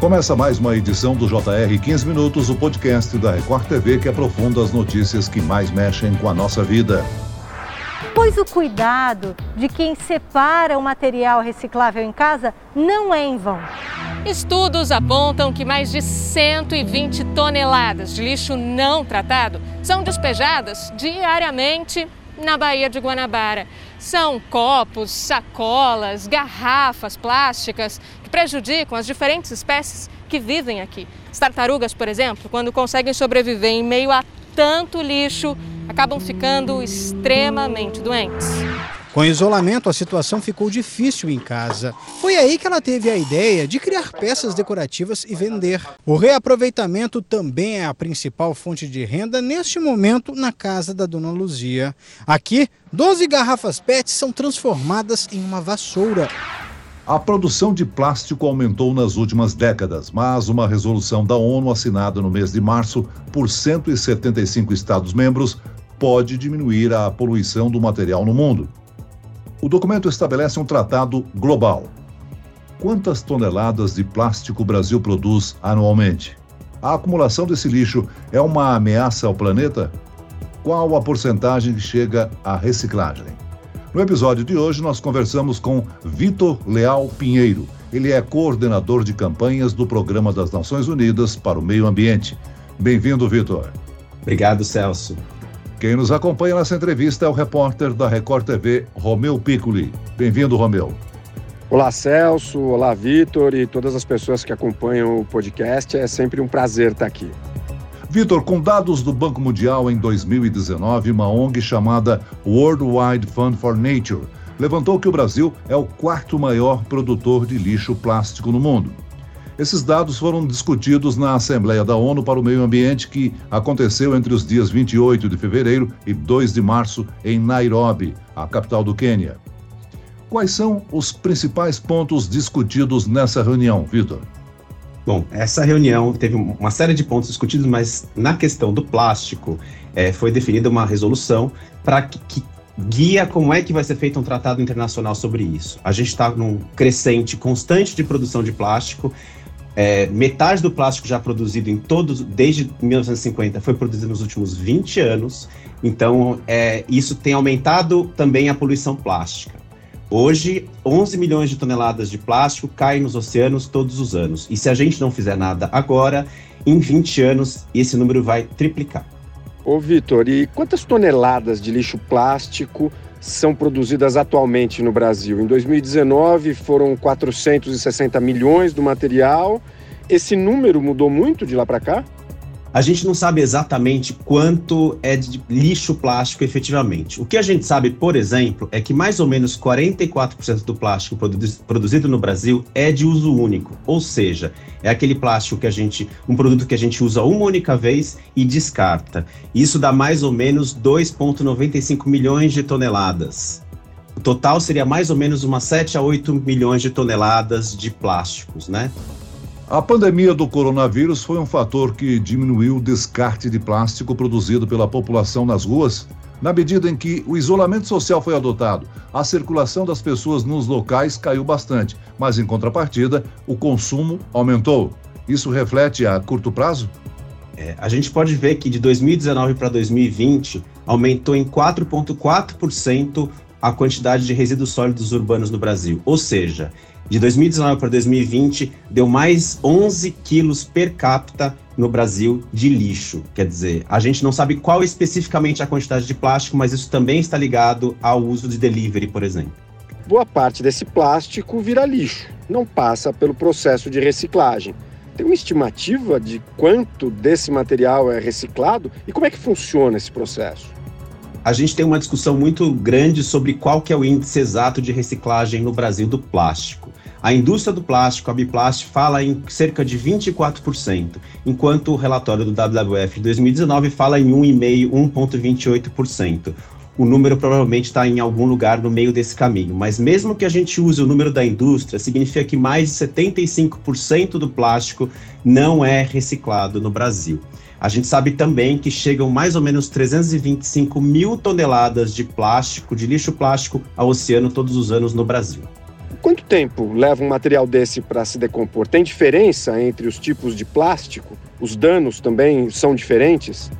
Começa mais uma edição do JR 15 Minutos, o podcast da Record TV que aprofunda as notícias que mais mexem com a nossa vida. Pois o cuidado de quem separa o material reciclável em casa não é em vão. Estudos apontam que mais de 120 toneladas de lixo não tratado são despejadas diariamente na Baía de Guanabara. São copos, sacolas, garrafas plásticas prejudicam as diferentes espécies que vivem aqui. As tartarugas, por exemplo, quando conseguem sobreviver em meio a tanto lixo, acabam ficando extremamente doentes. Com isolamento, a situação ficou difícil em casa. Foi aí que ela teve a ideia de criar peças decorativas e vender. O reaproveitamento também é a principal fonte de renda neste momento na casa da dona Luzia. Aqui, 12 garrafas PET são transformadas em uma vassoura. A produção de plástico aumentou nas últimas décadas, mas uma resolução da ONU assinada no mês de março por 175 Estados-membros pode diminuir a poluição do material no mundo. O documento estabelece um tratado global. Quantas toneladas de plástico o Brasil produz anualmente? A acumulação desse lixo é uma ameaça ao planeta? Qual a porcentagem que chega à reciclagem? No episódio de hoje, nós conversamos com Vitor Leal Pinheiro. Ele é coordenador de campanhas do Programa das Nações Unidas para o Meio Ambiente. Bem-vindo, Vitor. Obrigado, Celso. Quem nos acompanha nessa entrevista é o repórter da Record TV, Romeu Piccoli. Bem-vindo, Romeu. Olá, Celso. Olá, Vitor e todas as pessoas que acompanham o podcast. É sempre um prazer estar aqui. Vitor, com dados do Banco Mundial em 2019, uma ONG chamada World Wide Fund for Nature levantou que o Brasil é o quarto maior produtor de lixo plástico no mundo. Esses dados foram discutidos na Assembleia da ONU para o Meio Ambiente, que aconteceu entre os dias 28 de fevereiro e 2 de março em Nairobi, a capital do Quênia. Quais são os principais pontos discutidos nessa reunião, Vitor? Bom, essa reunião teve uma série de pontos discutidos, mas na questão do plástico é, foi definida uma resolução para que, que guia como é que vai ser feito um tratado internacional sobre isso. A gente está num crescente constante de produção de plástico é, metade do plástico já produzido em todos, desde 1950, foi produzido nos últimos 20 anos. Então, é, isso tem aumentado também a poluição plástica. Hoje, 11 milhões de toneladas de plástico caem nos oceanos todos os anos. E se a gente não fizer nada agora, em 20 anos, esse número vai triplicar. Ô, Vitor, e quantas toneladas de lixo plástico são produzidas atualmente no Brasil. Em 2019 foram 460 milhões do material. Esse número mudou muito de lá para cá? A gente não sabe exatamente quanto é de lixo plástico efetivamente. O que a gente sabe, por exemplo, é que mais ou menos 44% do plástico produzido no Brasil é de uso único, ou seja, é aquele plástico que a gente, um produto que a gente usa uma única vez e descarta. Isso dá mais ou menos 2,95 milhões de toneladas. O total seria mais ou menos umas 7 a 8 milhões de toneladas de plásticos, né? A pandemia do coronavírus foi um fator que diminuiu o descarte de plástico produzido pela população nas ruas. Na medida em que o isolamento social foi adotado, a circulação das pessoas nos locais caiu bastante, mas em contrapartida, o consumo aumentou. Isso reflete a curto prazo? É, a gente pode ver que de 2019 para 2020 aumentou em 4,4% a quantidade de resíduos sólidos urbanos no Brasil. Ou seja, de 2019 para 2020, deu mais 11 quilos per capita no Brasil de lixo. Quer dizer, a gente não sabe qual especificamente a quantidade de plástico, mas isso também está ligado ao uso de delivery, por exemplo. Boa parte desse plástico vira lixo, não passa pelo processo de reciclagem. Tem uma estimativa de quanto desse material é reciclado e como é que funciona esse processo? a gente tem uma discussão muito grande sobre qual que é o índice exato de reciclagem no Brasil do plástico. A indústria do plástico, a Biplast, fala em cerca de 24%, enquanto o relatório do WWF de 2019 fala em 1,5%, 1,28%. O número provavelmente está em algum lugar no meio desse caminho, mas mesmo que a gente use o número da indústria, significa que mais de 75% do plástico não é reciclado no Brasil. A gente sabe também que chegam mais ou menos 325 mil toneladas de plástico, de lixo plástico, ao oceano todos os anos no Brasil. Quanto tempo leva um material desse para se decompor? Tem diferença entre os tipos de plástico? Os danos também são diferentes?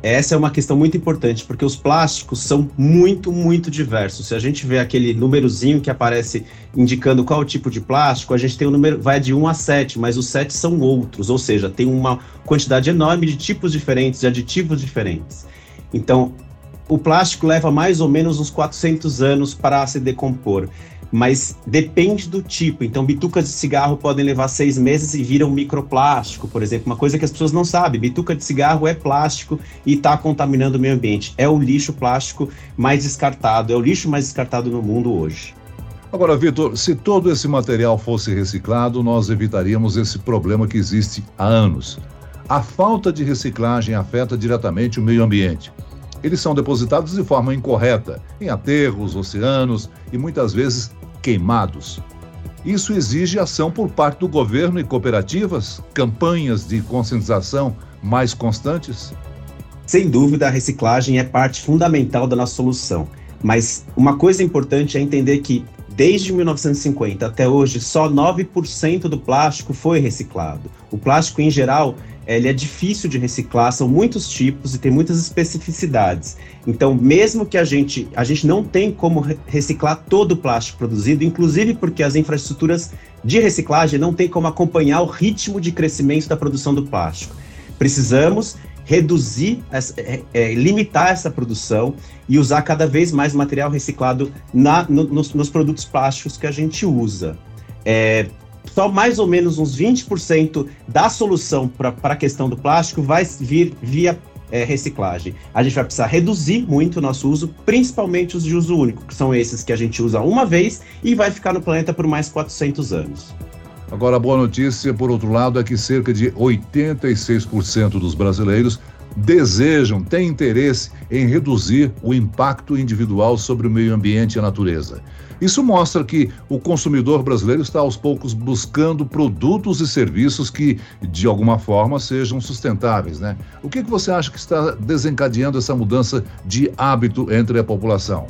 Essa é uma questão muito importante, porque os plásticos são muito, muito diversos. Se a gente vê aquele númerozinho que aparece indicando qual é o tipo de plástico, a gente tem um número, vai de 1 a 7, mas os 7 são outros, ou seja, tem uma quantidade enorme de tipos diferentes, de aditivos diferentes. Então, o plástico leva mais ou menos uns 400 anos para se decompor mas depende do tipo. Então, bitucas de cigarro podem levar seis meses e viram microplástico, por exemplo. Uma coisa que as pessoas não sabem: bituca de cigarro é plástico e está contaminando o meio ambiente. É o lixo plástico mais descartado, é o lixo mais descartado no mundo hoje. Agora, Vitor, se todo esse material fosse reciclado, nós evitaríamos esse problema que existe há anos. A falta de reciclagem afeta diretamente o meio ambiente. Eles são depositados de forma incorreta, em aterros, oceanos e muitas vezes queimados. Isso exige ação por parte do governo e cooperativas, campanhas de conscientização mais constantes? Sem dúvida, a reciclagem é parte fundamental da nossa solução. Mas uma coisa importante é entender que, desde 1950 até hoje, só 9% do plástico foi reciclado. O plástico, em geral, ele é difícil de reciclar, são muitos tipos e tem muitas especificidades. Então, mesmo que a gente, a gente não tem como reciclar todo o plástico produzido, inclusive porque as infraestruturas de reciclagem não têm como acompanhar o ritmo de crescimento da produção do plástico. Precisamos reduzir, é, é, limitar essa produção e usar cada vez mais material reciclado na, no, nos, nos, produtos plásticos que a gente usa. É, só mais ou menos uns 20% da solução para a questão do plástico vai vir via é, reciclagem. A gente vai precisar reduzir muito o nosso uso, principalmente os de uso único, que são esses que a gente usa uma vez e vai ficar no planeta por mais 400 anos. Agora, a boa notícia, por outro lado, é que cerca de 86% dos brasileiros desejam, têm interesse em reduzir o impacto individual sobre o meio ambiente e a natureza. Isso mostra que o consumidor brasileiro está aos poucos buscando produtos e serviços que, de alguma forma, sejam sustentáveis, né? O que, que você acha que está desencadeando essa mudança de hábito entre a população?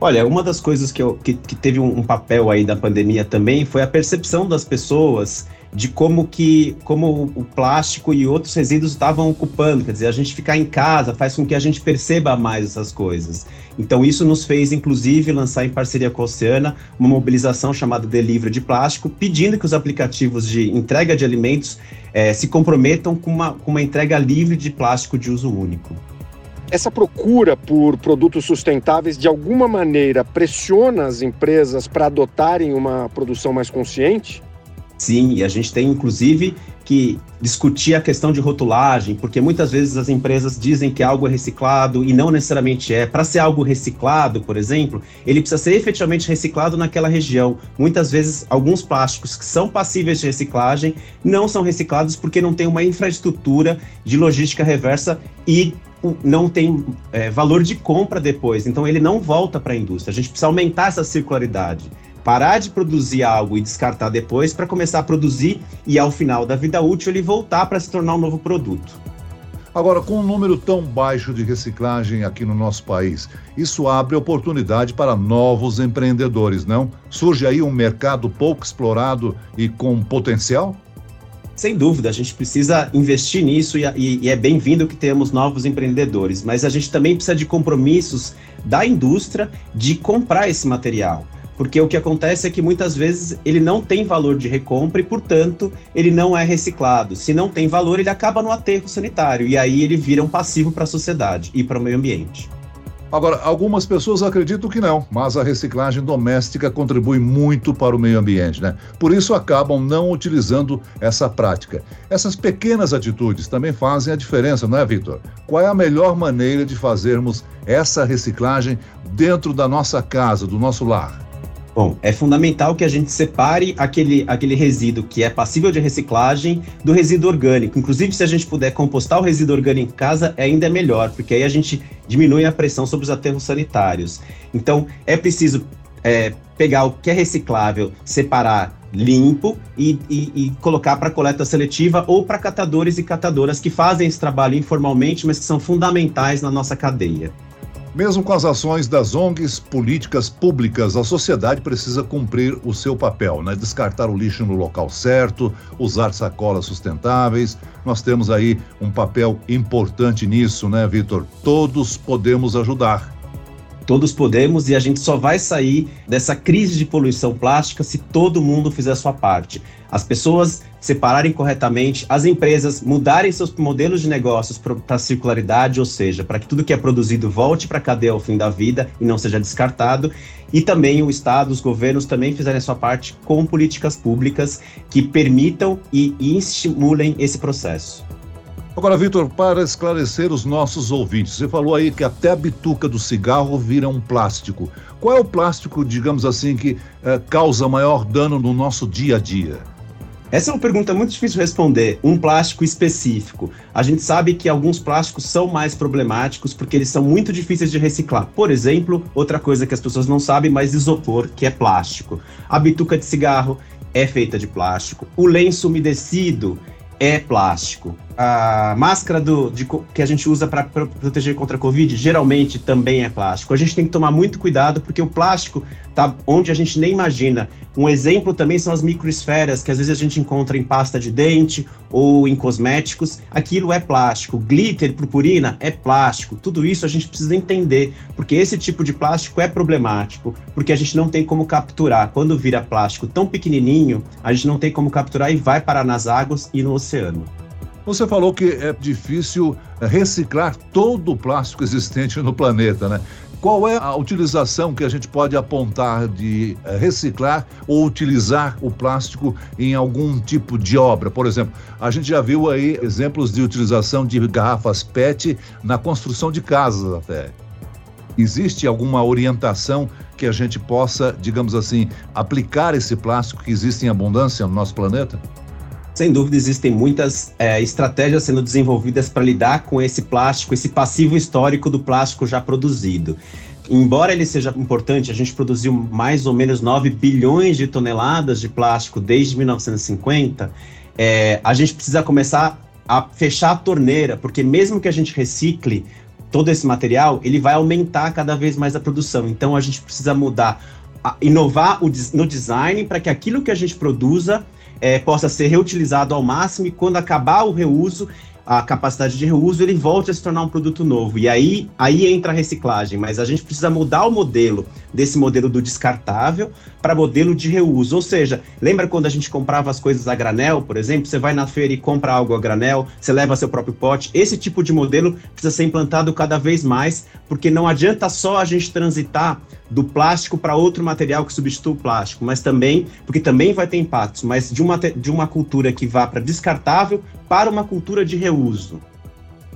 Olha, uma das coisas que, eu, que, que teve um, um papel aí da pandemia também foi a percepção das pessoas de como que como o plástico e outros resíduos estavam ocupando, quer dizer, a gente ficar em casa faz com que a gente perceba mais essas coisas. Então isso nos fez inclusive lançar em parceria com a Oceana uma mobilização chamada Delivery de Plástico, pedindo que os aplicativos de entrega de alimentos eh, se comprometam com uma, com uma entrega livre de plástico de uso único. Essa procura por produtos sustentáveis de alguma maneira pressiona as empresas para adotarem uma produção mais consciente? Sim, e a gente tem inclusive que discutir a questão de rotulagem, porque muitas vezes as empresas dizem que algo é reciclado e não necessariamente é. Para ser algo reciclado, por exemplo, ele precisa ser efetivamente reciclado naquela região. Muitas vezes, alguns plásticos que são passíveis de reciclagem não são reciclados porque não tem uma infraestrutura de logística reversa e não tem é, valor de compra depois. Então, ele não volta para a indústria. A gente precisa aumentar essa circularidade parar de produzir algo e descartar depois para começar a produzir e ao final da vida útil ele voltar para se tornar um novo produto. Agora, com um número tão baixo de reciclagem aqui no nosso país, isso abre oportunidade para novos empreendedores, não? Surge aí um mercado pouco explorado e com potencial? Sem dúvida, a gente precisa investir nisso e, e, e é bem-vindo que tenhamos novos empreendedores, mas a gente também precisa de compromissos da indústria de comprar esse material. Porque o que acontece é que muitas vezes ele não tem valor de recompra e, portanto, ele não é reciclado. Se não tem valor, ele acaba no aterro sanitário e aí ele vira um passivo para a sociedade e para o meio ambiente. Agora, algumas pessoas acreditam que não, mas a reciclagem doméstica contribui muito para o meio ambiente, né? Por isso acabam não utilizando essa prática. Essas pequenas atitudes também fazem a diferença, não é, Vitor? Qual é a melhor maneira de fazermos essa reciclagem dentro da nossa casa, do nosso lar? Bom, é fundamental que a gente separe aquele, aquele resíduo que é passível de reciclagem do resíduo orgânico. Inclusive, se a gente puder compostar o resíduo orgânico em casa, ainda é melhor, porque aí a gente diminui a pressão sobre os aterros sanitários. Então, é preciso é, pegar o que é reciclável, separar limpo e, e, e colocar para coleta seletiva ou para catadores e catadoras que fazem esse trabalho informalmente, mas que são fundamentais na nossa cadeia. Mesmo com as ações das ONGs, políticas públicas, a sociedade precisa cumprir o seu papel, né? Descartar o lixo no local certo, usar sacolas sustentáveis. Nós temos aí um papel importante nisso, né, Vitor? Todos podemos ajudar. Todos podemos e a gente só vai sair dessa crise de poluição plástica se todo mundo fizer a sua parte. As pessoas separarem corretamente, as empresas mudarem seus modelos de negócios para circularidade, ou seja, para que tudo que é produzido volte para a cadeia ao fim da vida e não seja descartado, e também o Estado, os governos também fizerem a sua parte com políticas públicas que permitam e, e estimulem esse processo. Agora, Vitor, para esclarecer os nossos ouvintes, você falou aí que até a bituca do cigarro vira um plástico. Qual é o plástico, digamos assim, que eh, causa maior dano no nosso dia a dia? Essa é uma pergunta muito difícil de responder. Um plástico específico. A gente sabe que alguns plásticos são mais problemáticos porque eles são muito difíceis de reciclar. Por exemplo, outra coisa que as pessoas não sabem, mas isopor, que é plástico. A bituca de cigarro é feita de plástico. O lenço umedecido é plástico a máscara do, de, que a gente usa para proteger contra a Covid geralmente também é plástico. A gente tem que tomar muito cuidado porque o plástico está onde a gente nem imagina. Um exemplo também são as microesferas que às vezes a gente encontra em pasta de dente ou em cosméticos. Aquilo é plástico. Glitter, purpurina é plástico. Tudo isso a gente precisa entender porque esse tipo de plástico é problemático porque a gente não tem como capturar. Quando vira plástico tão pequenininho, a gente não tem como capturar e vai parar nas águas e no oceano. Você falou que é difícil eh, reciclar todo o plástico existente no planeta, né? Qual é a utilização que a gente pode apontar de eh, reciclar ou utilizar o plástico em algum tipo de obra? Por exemplo, a gente já viu aí exemplos de utilização de garrafas PET na construção de casas até. Existe alguma orientação que a gente possa, digamos assim, aplicar esse plástico que existe em abundância no nosso planeta? Sem dúvida, existem muitas é, estratégias sendo desenvolvidas para lidar com esse plástico, esse passivo histórico do plástico já produzido. Embora ele seja importante, a gente produziu mais ou menos 9 bilhões de toneladas de plástico desde 1950, é, a gente precisa começar a fechar a torneira, porque mesmo que a gente recicle todo esse material, ele vai aumentar cada vez mais a produção. Então a gente precisa mudar, inovar no design para que aquilo que a gente produza é, possa ser reutilizado ao máximo e quando acabar o reuso, a capacidade de reuso, ele volte a se tornar um produto novo. E aí, aí entra a reciclagem, mas a gente precisa mudar o modelo desse modelo do descartável para modelo de reuso. Ou seja, lembra quando a gente comprava as coisas a granel, por exemplo? Você vai na feira e compra algo a granel, você leva seu próprio pote. Esse tipo de modelo precisa ser implantado cada vez mais, porque não adianta só a gente transitar do plástico para outro material que substitua o plástico, mas também, porque também vai ter impactos, mas de uma, de uma cultura que vá para descartável para uma cultura de reuso.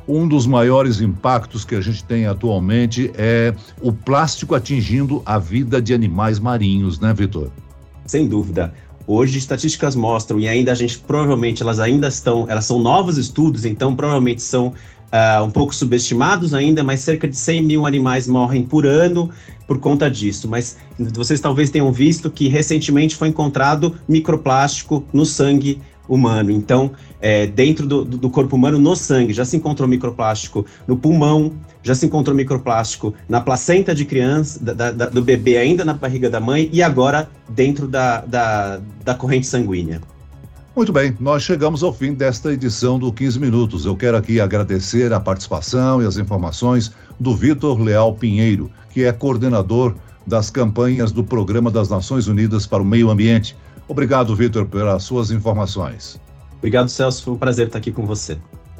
Um dos maiores impactos que a gente tem atualmente é o plástico atingindo a vida de animais marinhos, né, Vitor? Sem dúvida. Hoje estatísticas mostram e ainda a gente provavelmente elas ainda estão, elas são novos estudos, então provavelmente são uh, um pouco subestimados ainda, mas cerca de 100 mil animais morrem por ano por conta disso. Mas vocês talvez tenham visto que recentemente foi encontrado microplástico no sangue humano. Então, é, dentro do, do, corpo humano, no sangue, já se encontrou microplástico no pulmão, já se encontrou microplástico na placenta de criança, da, da, do bebê ainda na barriga da mãe e agora dentro da, da, da corrente sanguínea. Muito bem, nós chegamos ao fim desta edição do 15 Minutos. Eu quero aqui agradecer a participação e as informações do Vitor Leal Pinheiro, que é coordenador das campanhas do Programa das Nações Unidas para o Meio Ambiente. Obrigado, Vitor, pelas suas informações. Obrigado, Celso. Foi um prazer estar aqui com você.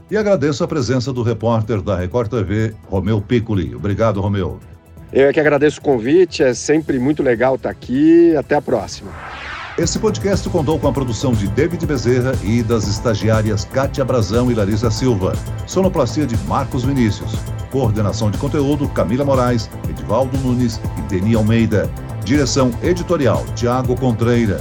E agradeço a presença do repórter da Record TV, Romeu Piccoli. Obrigado, Romeu. Eu é que agradeço o convite, é sempre muito legal estar aqui. Até a próxima. Esse podcast contou com a produção de David Bezerra e das estagiárias Kátia Brazão e Larissa Silva. Sonoplastia de Marcos Vinícius. Coordenação de conteúdo Camila Moraes, Edivaldo Nunes e Deni Almeida. Direção editorial Tiago Contreira